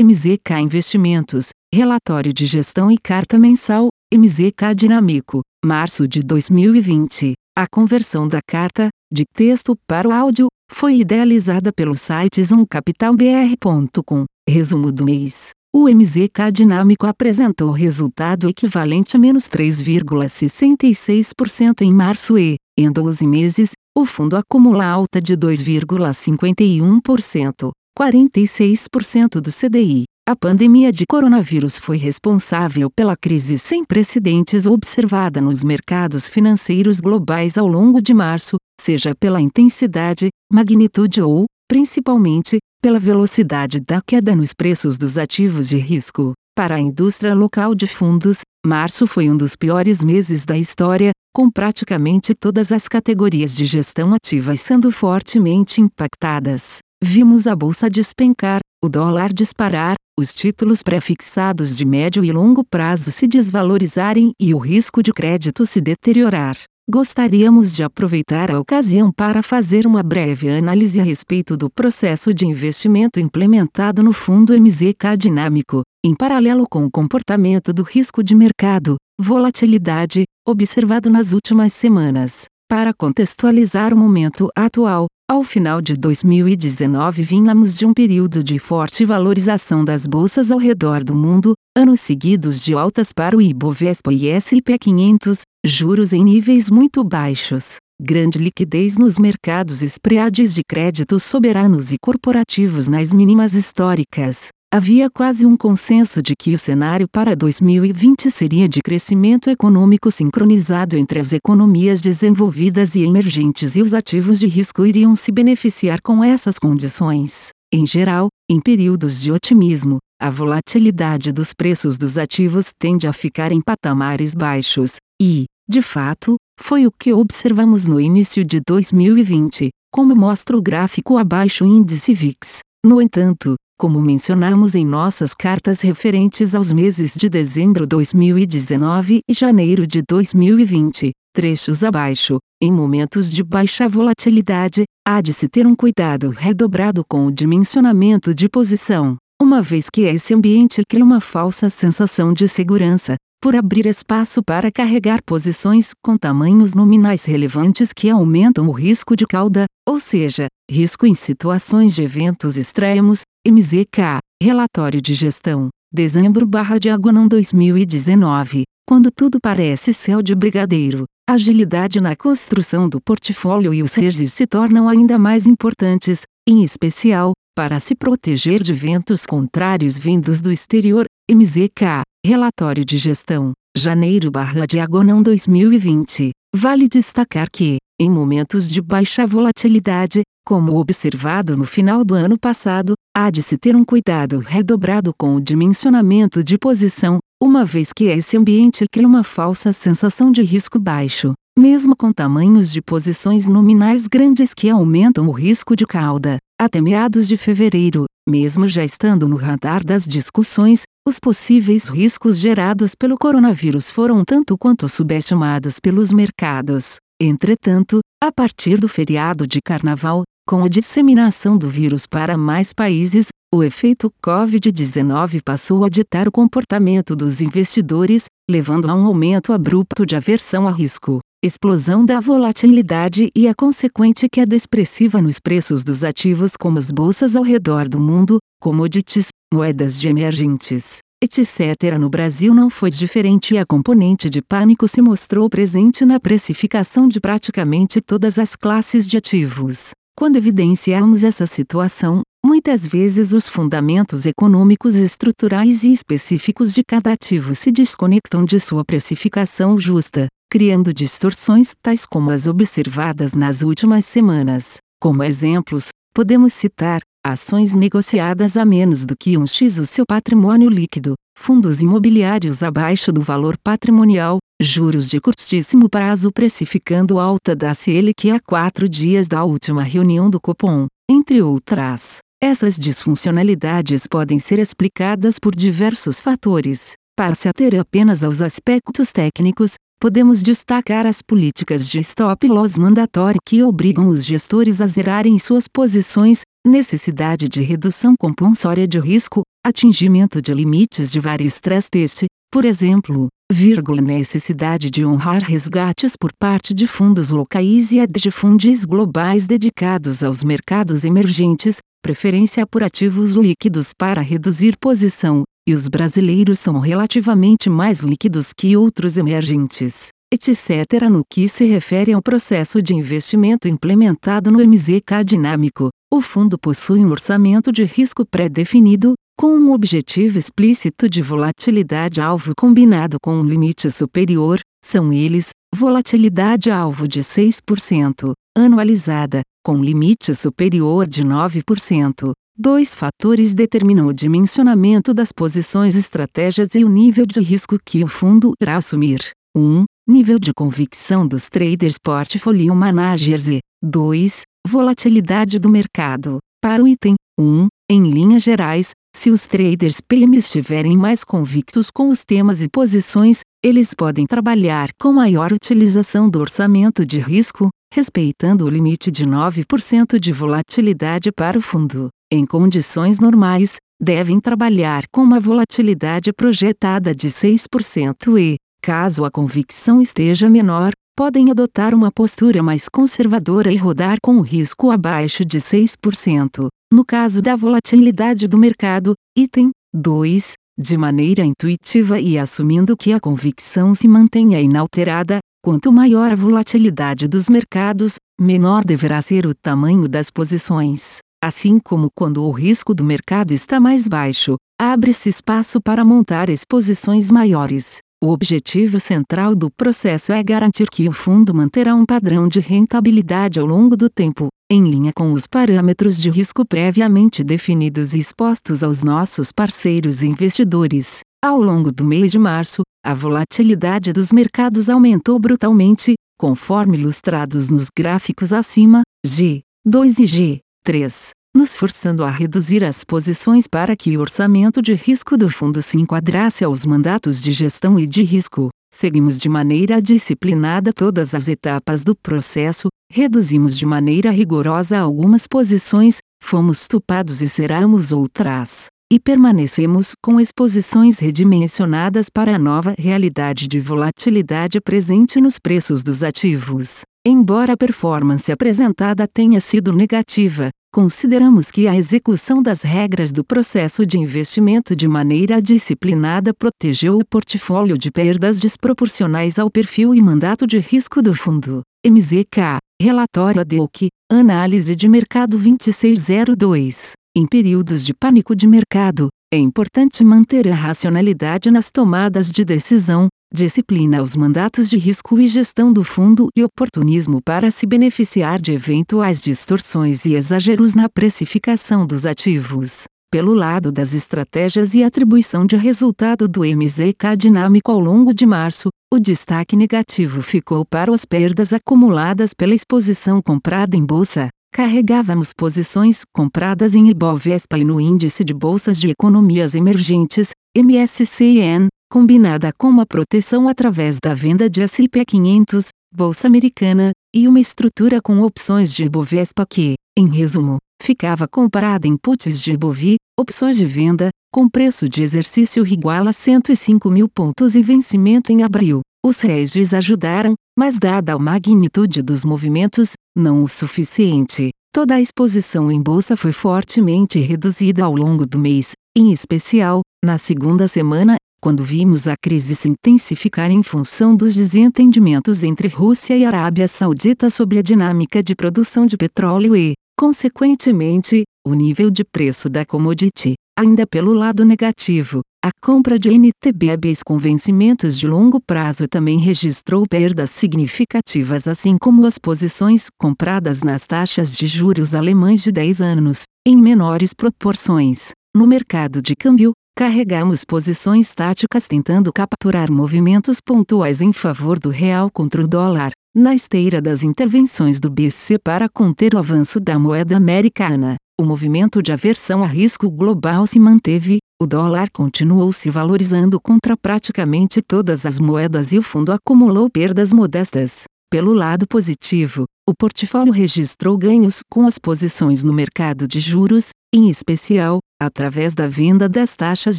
MZK Investimentos, Relatório de Gestão e Carta Mensal, MZK Dinâmico, março de 2020. A conversão da carta, de texto para o áudio, foi idealizada pelo site zoomcapitalbr.com. Resumo do mês. O MZK Dinâmico apresentou resultado equivalente a menos 3,66% em março e, em 12 meses, o fundo acumula alta de 2,51%, 46% do CDI. A pandemia de coronavírus foi responsável pela crise sem precedentes observada nos mercados financeiros globais ao longo de março, seja pela intensidade, magnitude ou, principalmente, pela velocidade da queda nos preços dos ativos de risco. Para a indústria local de fundos, março foi um dos piores meses da história, com praticamente todas as categorias de gestão ativa sendo fortemente impactadas. Vimos a bolsa despencar, o dólar disparar, os títulos prefixados de médio e longo prazo se desvalorizarem e o risco de crédito se deteriorar. Gostaríamos de aproveitar a ocasião para fazer uma breve análise a respeito do processo de investimento implementado no fundo MZK Dinâmico, em paralelo com o comportamento do risco de mercado, volatilidade, observado nas últimas semanas. Para contextualizar o momento atual, ao final de 2019 vínhamos de um período de forte valorização das bolsas ao redor do mundo, anos seguidos de altas para o Ibovespa e S&P 500, juros em níveis muito baixos, grande liquidez nos mercados spreads de crédito soberanos e corporativos nas mínimas históricas. Havia quase um consenso de que o cenário para 2020 seria de crescimento econômico sincronizado entre as economias desenvolvidas e emergentes e os ativos de risco iriam se beneficiar com essas condições. Em geral, em períodos de otimismo, a volatilidade dos preços dos ativos tende a ficar em patamares baixos, e, de fato, foi o que observamos no início de 2020, como mostra o gráfico abaixo índice VIX. No entanto, como mencionamos em nossas cartas referentes aos meses de dezembro 2019 e janeiro de 2020, trechos abaixo, em momentos de baixa volatilidade, há de se ter um cuidado redobrado com o dimensionamento de posição, uma vez que esse ambiente cria uma falsa sensação de segurança, por abrir espaço para carregar posições com tamanhos nominais relevantes que aumentam o risco de cauda, ou seja, risco em situações de eventos extremos, MZK, Relatório de Gestão, dezembro barra diagonal 2019, quando tudo parece céu de brigadeiro, agilidade na construção do portfólio e os hedges se tornam ainda mais importantes, em especial, para se proteger de ventos contrários vindos do exterior, MZK, Relatório de Gestão, janeiro barra diagonal 2020. Vale destacar que, em momentos de baixa volatilidade, como observado no final do ano passado, há de se ter um cuidado redobrado com o dimensionamento de posição, uma vez que esse ambiente cria uma falsa sensação de risco baixo, mesmo com tamanhos de posições nominais grandes que aumentam o risco de cauda. Até meados de fevereiro, mesmo já estando no radar das discussões, os possíveis riscos gerados pelo coronavírus foram tanto quanto subestimados pelos mercados. Entretanto, a partir do feriado de carnaval, com a disseminação do vírus para mais países, o efeito Covid-19 passou a ditar o comportamento dos investidores, levando a um aumento abrupto de aversão a risco, explosão da volatilidade e a consequente queda expressiva nos preços dos ativos como as bolsas ao redor do mundo, commodities, moedas de emergentes, etc. No Brasil não foi diferente e a componente de pânico se mostrou presente na precificação de praticamente todas as classes de ativos. Quando evidenciamos essa situação, muitas vezes os fundamentos econômicos estruturais e específicos de cada ativo se desconectam de sua precificação justa, criando distorções tais como as observadas nas últimas semanas. Como exemplos, podemos citar ações negociadas a menos do que um X o seu patrimônio líquido, fundos imobiliários abaixo do valor patrimonial, juros de curtíssimo prazo precificando alta da Selic a quatro dias da última reunião do Copom, entre outras. Essas disfuncionalidades podem ser explicadas por diversos fatores. Para se ater apenas aos aspectos técnicos, podemos destacar as políticas de stop loss mandatório que obrigam os gestores a zerarem suas posições, necessidade de redução compulsória de risco, atingimento de limites de vários stress test, por exemplo, vírgula, necessidade de honrar resgates por parte de fundos locais e de fundos globais dedicados aos mercados emergentes, preferência por ativos líquidos para reduzir posição, e os brasileiros são relativamente mais líquidos que outros emergentes, etc. No que se refere ao processo de investimento implementado no MZK Dinâmico, o fundo possui um orçamento de risco pré-definido, com um objetivo explícito de volatilidade-alvo combinado com um limite superior, são eles: volatilidade-alvo de 6%, anualizada, com limite superior de 9%, Dois fatores determinam o dimensionamento das posições estratégias e o nível de risco que o fundo irá assumir. 1. Um, nível de convicção dos traders portfolio managers e 2. Volatilidade do mercado. Para o item 1, um, em linhas gerais, se os traders PM estiverem mais convictos com os temas e posições, eles podem trabalhar com maior utilização do orçamento de risco, respeitando o limite de 9% de volatilidade para o fundo. Em condições normais, devem trabalhar com uma volatilidade projetada de 6% e, caso a convicção esteja menor, podem adotar uma postura mais conservadora e rodar com o risco abaixo de 6%. No caso da volatilidade do mercado, item 2, de maneira intuitiva e assumindo que a convicção se mantenha inalterada, quanto maior a volatilidade dos mercados, menor deverá ser o tamanho das posições. Assim como quando o risco do mercado está mais baixo, abre-se espaço para montar exposições maiores. O objetivo central do processo é garantir que o fundo manterá um padrão de rentabilidade ao longo do tempo, em linha com os parâmetros de risco previamente definidos e expostos aos nossos parceiros investidores. Ao longo do mês de março, a volatilidade dos mercados aumentou brutalmente, conforme ilustrados nos gráficos acima, G2 e G3. Nos forçando a reduzir as posições para que o orçamento de risco do fundo se enquadrasse aos mandatos de gestão e de risco. Seguimos de maneira disciplinada todas as etapas do processo, reduzimos de maneira rigorosa algumas posições, fomos tupados e ceramos outras e permanecemos com exposições redimensionadas para a nova realidade de volatilidade presente nos preços dos ativos. Embora a performance apresentada tenha sido negativa, consideramos que a execução das regras do processo de investimento de maneira disciplinada protegeu o portfólio de perdas desproporcionais ao perfil e mandato de risco do fundo. MZK, Relatório ADOC, Análise de Mercado 2602. Em períodos de pânico de mercado, é importante manter a racionalidade nas tomadas de decisão, disciplina aos mandatos de risco e gestão do fundo e oportunismo para se beneficiar de eventuais distorções e exageros na precificação dos ativos. Pelo lado das estratégias e atribuição de resultado do MZK dinâmico ao longo de março, o destaque negativo ficou para as perdas acumuladas pela exposição comprada em bolsa. Carregávamos posições compradas em Ibovespa e no Índice de Bolsas de Economias Emergentes, MSCIN, combinada com uma proteção através da venda de S&P 500, Bolsa Americana, e uma estrutura com opções de Ibovespa que, em resumo, ficava comparada em puts de Ibovi, opções de venda, com preço de exercício igual a 105 mil pontos e vencimento em abril. Os hedges ajudaram, mas dada a magnitude dos movimentos, não o suficiente. Toda a exposição em bolsa foi fortemente reduzida ao longo do mês, em especial, na segunda semana, quando vimos a crise se intensificar em função dos desentendimentos entre Rússia e Arábia Saudita sobre a dinâmica de produção de petróleo e, consequentemente, o nível de preço da commodity. Ainda pelo lado negativo, a compra de NTBs com vencimentos de longo prazo também registrou perdas significativas, assim como as posições compradas nas taxas de juros alemães de 10 anos, em menores proporções. No mercado de câmbio, carregamos posições táticas tentando capturar movimentos pontuais em favor do real contra o dólar, na esteira das intervenções do BC para conter o avanço da moeda americana. O movimento de aversão a risco global se manteve, o dólar continuou se valorizando contra praticamente todas as moedas e o fundo acumulou perdas modestas. Pelo lado positivo, o portfólio registrou ganhos com as posições no mercado de juros, em especial, através da venda das taxas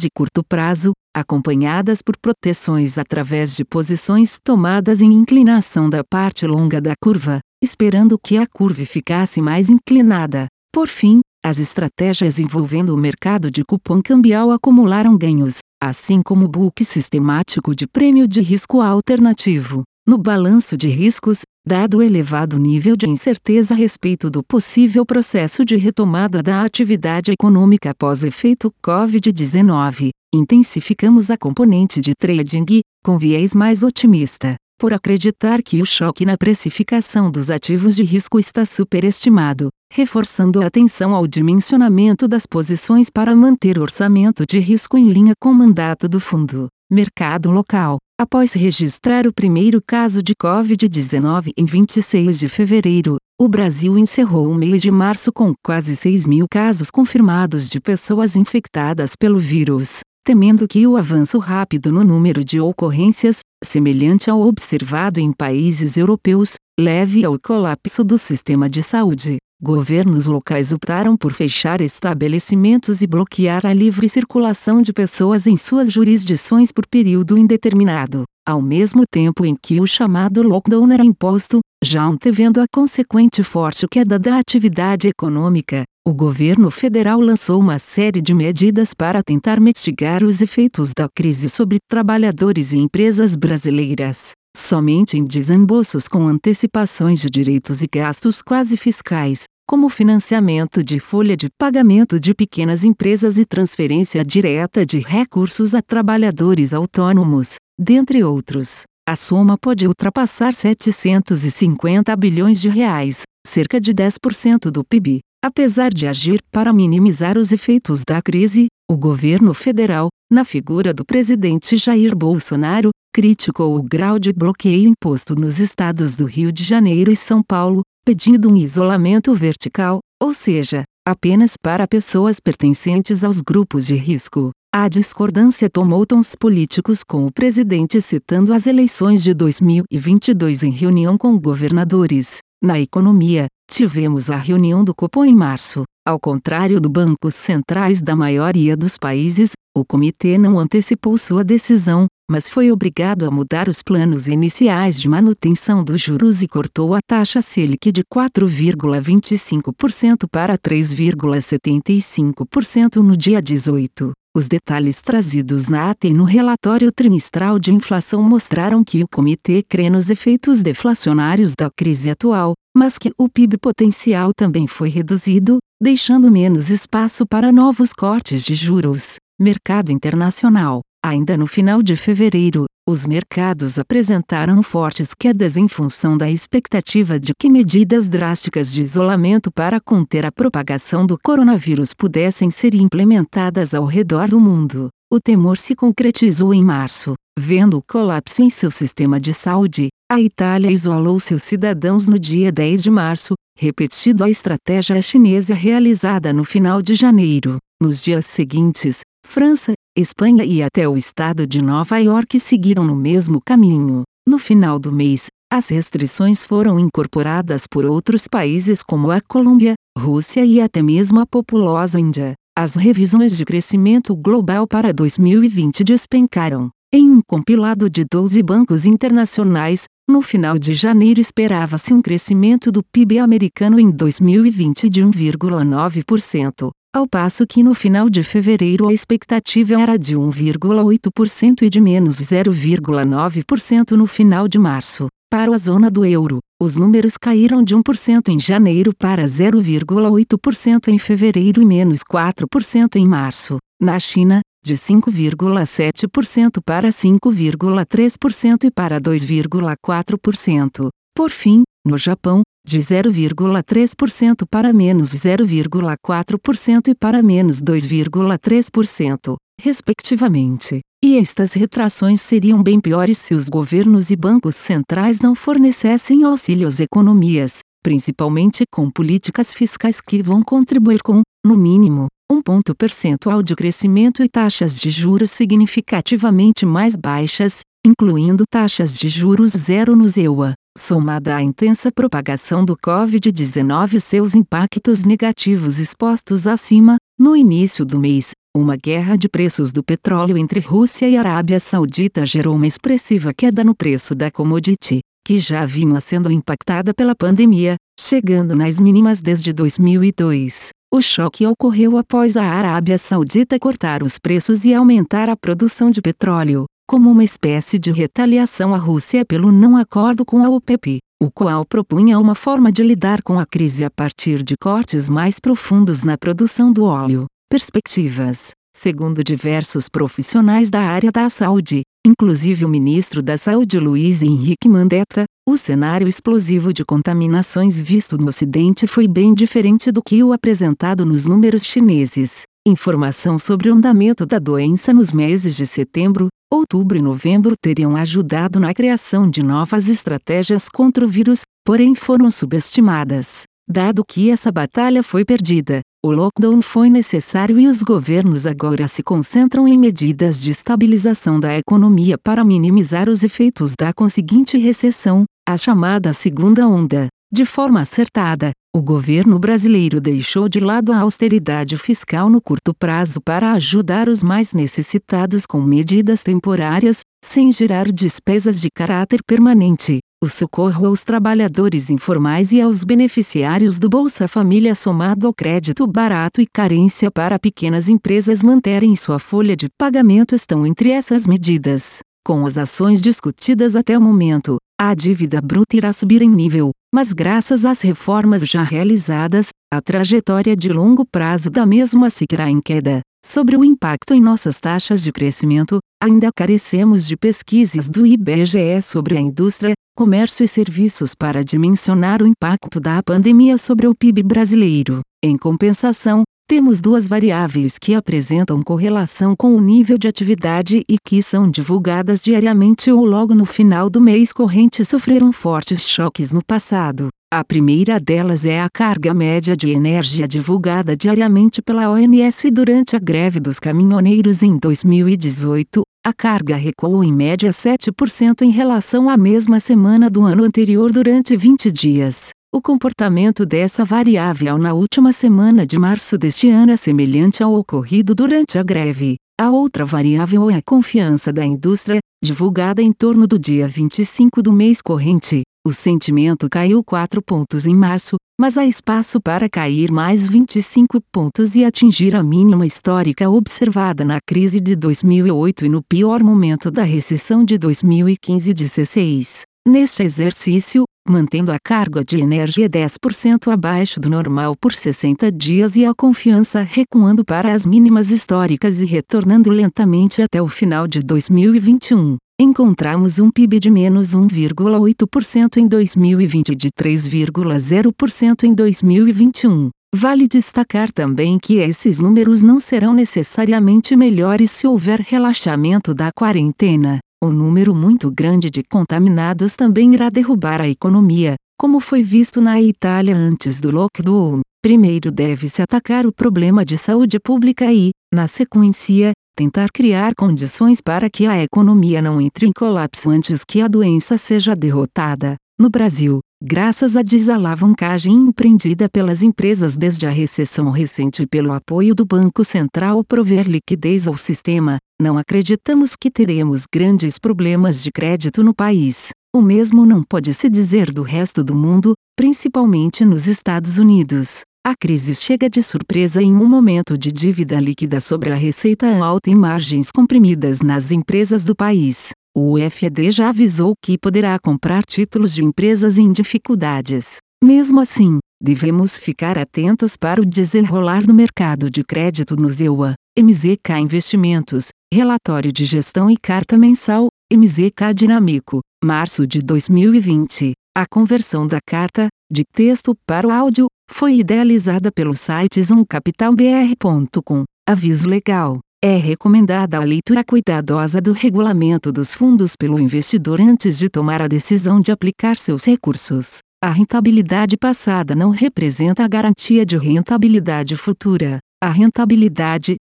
de curto prazo, acompanhadas por proteções através de posições tomadas em inclinação da parte longa da curva, esperando que a curva ficasse mais inclinada. Por fim, as estratégias envolvendo o mercado de cupom cambial acumularam ganhos, assim como o book sistemático de prêmio de risco alternativo. No balanço de riscos, dado o elevado nível de incerteza a respeito do possível processo de retomada da atividade econômica após efeito Covid-19, intensificamos a componente de trading, com viés mais otimista, por acreditar que o choque na precificação dos ativos de risco está superestimado, reforçando a atenção ao dimensionamento das posições para manter o orçamento de risco em linha com o mandato do fundo. Mercado local. Após registrar o primeiro caso de Covid-19 em 26 de fevereiro, o Brasil encerrou o mês de março com quase 6 mil casos confirmados de pessoas infectadas pelo vírus, temendo que o avanço rápido no número de ocorrências, semelhante ao observado em países europeus, leve ao colapso do sistema de saúde. Governos locais optaram por fechar estabelecimentos e bloquear a livre circulação de pessoas em suas jurisdições por período indeterminado, ao mesmo tempo em que o chamado lockdown era imposto, já antevendo a consequente forte queda da atividade econômica. O governo federal lançou uma série de medidas para tentar mitigar os efeitos da crise sobre trabalhadores e empresas brasileiras somente em desembolsos com antecipações de direitos e gastos quase fiscais, como financiamento de folha de pagamento de pequenas empresas e transferência direta de recursos a trabalhadores autônomos, dentre outros. A soma pode ultrapassar 750 bilhões de reais, cerca de 10% do PIB. Apesar de agir para minimizar os efeitos da crise, o governo federal, na figura do presidente Jair Bolsonaro, criticou o grau de bloqueio imposto nos estados do Rio de Janeiro e São Paulo, pedindo um isolamento vertical, ou seja, apenas para pessoas pertencentes aos grupos de risco. A discordância tomou tons políticos com o presidente citando as eleições de 2022 em reunião com governadores. Na economia, tivemos a reunião do Copom em março. Ao contrário do bancos centrais da maioria dos países, o comitê não antecipou sua decisão, mas foi obrigado a mudar os planos iniciais de manutenção dos juros e cortou a taxa Selic de 4,25% para 3,75% no dia 18. Os detalhes trazidos na ata e no relatório trimestral de inflação mostraram que o comitê crê nos efeitos deflacionários da crise atual, mas que o PIB potencial também foi reduzido, deixando menos espaço para novos cortes de juros. Mercado internacional. Ainda no final de fevereiro, os mercados apresentaram fortes quedas em função da expectativa de que medidas drásticas de isolamento para conter a propagação do coronavírus pudessem ser implementadas ao redor do mundo. O temor se concretizou em março, vendo o colapso em seu sistema de saúde. A Itália isolou seus cidadãos no dia 10 de março, repetindo a estratégia chinesa realizada no final de janeiro. Nos dias seguintes, França, Espanha e até o estado de Nova York seguiram no mesmo caminho. No final do mês, as restrições foram incorporadas por outros países como a Colômbia, Rússia e até mesmo a populosa Índia. As revisões de crescimento global para 2020 despencaram. Em um compilado de 12 bancos internacionais, no final de janeiro esperava-se um crescimento do PIB americano em 2020 de 1,9%, ao passo que no final de fevereiro a expectativa era de 1,8% e de menos 0,9% no final de março. Para a zona do euro, os números caíram de 1% em janeiro para 0,8% em fevereiro e menos 4% em março. Na China, de 5,7% para 5,3% e para 2,4%. Por fim, no Japão, de 0,3% para menos 0,4% e para menos 2,3%, respectivamente. E estas retrações seriam bem piores se os governos e bancos centrais não fornecessem auxílio às economias, principalmente com políticas fiscais que vão contribuir com, no mínimo, um ponto percentual de crescimento e taxas de juros significativamente mais baixas, incluindo taxas de juros zero no ZEUA. Somada à intensa propagação do Covid-19 e seus impactos negativos expostos acima, no início do mês, uma guerra de preços do petróleo entre Rússia e Arábia Saudita gerou uma expressiva queda no preço da commodity, que já vinha sendo impactada pela pandemia, chegando nas mínimas desde 2002. O choque ocorreu após a Arábia Saudita cortar os preços e aumentar a produção de petróleo, como uma espécie de retaliação à Rússia pelo não acordo com a OPEP, o qual propunha uma forma de lidar com a crise a partir de cortes mais profundos na produção do óleo. Perspectivas. Segundo diversos profissionais da área da saúde, inclusive o ministro da Saúde Luiz Henrique Mandetta, o cenário explosivo de contaminações visto no Ocidente foi bem diferente do que o apresentado nos números chineses. Informação sobre o andamento da doença nos meses de setembro, outubro e novembro teriam ajudado na criação de novas estratégias contra o vírus, porém foram subestimadas. Dado que essa batalha foi perdida, o lockdown foi necessário e os governos agora se concentram em medidas de estabilização da economia para minimizar os efeitos da conseguinte recessão, a chamada segunda onda. De forma acertada, o governo brasileiro deixou de lado a austeridade fiscal no curto prazo para ajudar os mais necessitados com medidas temporárias, sem gerar despesas de caráter permanente. O socorro aos trabalhadores informais e aos beneficiários do Bolsa Família somado ao crédito barato e carência para pequenas empresas manterem sua folha de pagamento estão entre essas medidas. Com as ações discutidas até o momento, a dívida bruta irá subir em nível, mas graças às reformas já realizadas, a trajetória de longo prazo da mesma seguirá em queda. Sobre o impacto em nossas taxas de crescimento, ainda carecemos de pesquisas do IBGE sobre a indústria, comércio e serviços para dimensionar o impacto da pandemia sobre o PIB brasileiro. Em compensação, temos duas variáveis que apresentam correlação com o nível de atividade e que são divulgadas diariamente ou logo no final do mês corrente sofreram fortes choques no passado. A primeira delas é a carga média de energia divulgada diariamente pela ONS durante a greve dos caminhoneiros em 2018. A carga recuou em média 7% em relação à mesma semana do ano anterior durante 20 dias. O comportamento dessa variável na última semana de março deste ano é semelhante ao ocorrido durante a greve. A outra variável é a confiança da indústria, divulgada em torno do dia 25 do mês corrente. O sentimento caiu 4 pontos em março, mas há espaço para cair mais 25 pontos e atingir a mínima histórica observada na crise de 2008 e no pior momento da recessão de 2015-16. Neste exercício, mantendo a carga de energia 10% abaixo do normal por 60 dias e a confiança recuando para as mínimas históricas e retornando lentamente até o final de 2021. Encontramos um PIB de menos 1,8% em 2020 e de 3,0% em 2021. Vale destacar também que esses números não serão necessariamente melhores se houver relaxamento da quarentena. Um número muito grande de contaminados também irá derrubar a economia, como foi visto na Itália antes do lockdown. Primeiro deve-se atacar o problema de saúde pública e, na sequência, tentar criar condições para que a economia não entre em colapso antes que a doença seja derrotada. No Brasil, graças à desalavancagem empreendida pelas empresas desde a recessão recente e pelo apoio do Banco Central prover liquidez ao sistema, não acreditamos que teremos grandes problemas de crédito no país. O mesmo não pode se dizer do resto do mundo, principalmente nos Estados Unidos. A crise chega de surpresa em um momento de dívida líquida sobre a receita alta e margens comprimidas nas empresas do país. O UFED já avisou que poderá comprar títulos de empresas em dificuldades. Mesmo assim, devemos ficar atentos para o desenrolar no mercado de crédito no ZEUA, MZK Investimentos, Relatório de Gestão e Carta Mensal, MZK Dinâmico, março de 2020. A conversão da carta, de texto para o áudio, foi idealizada pelo site zoomcapitalbr.com. Aviso legal. É recomendada a leitura cuidadosa do regulamento dos fundos pelo investidor antes de tomar a decisão de aplicar seus recursos. A rentabilidade passada não representa a garantia de rentabilidade futura. A rentabilidade,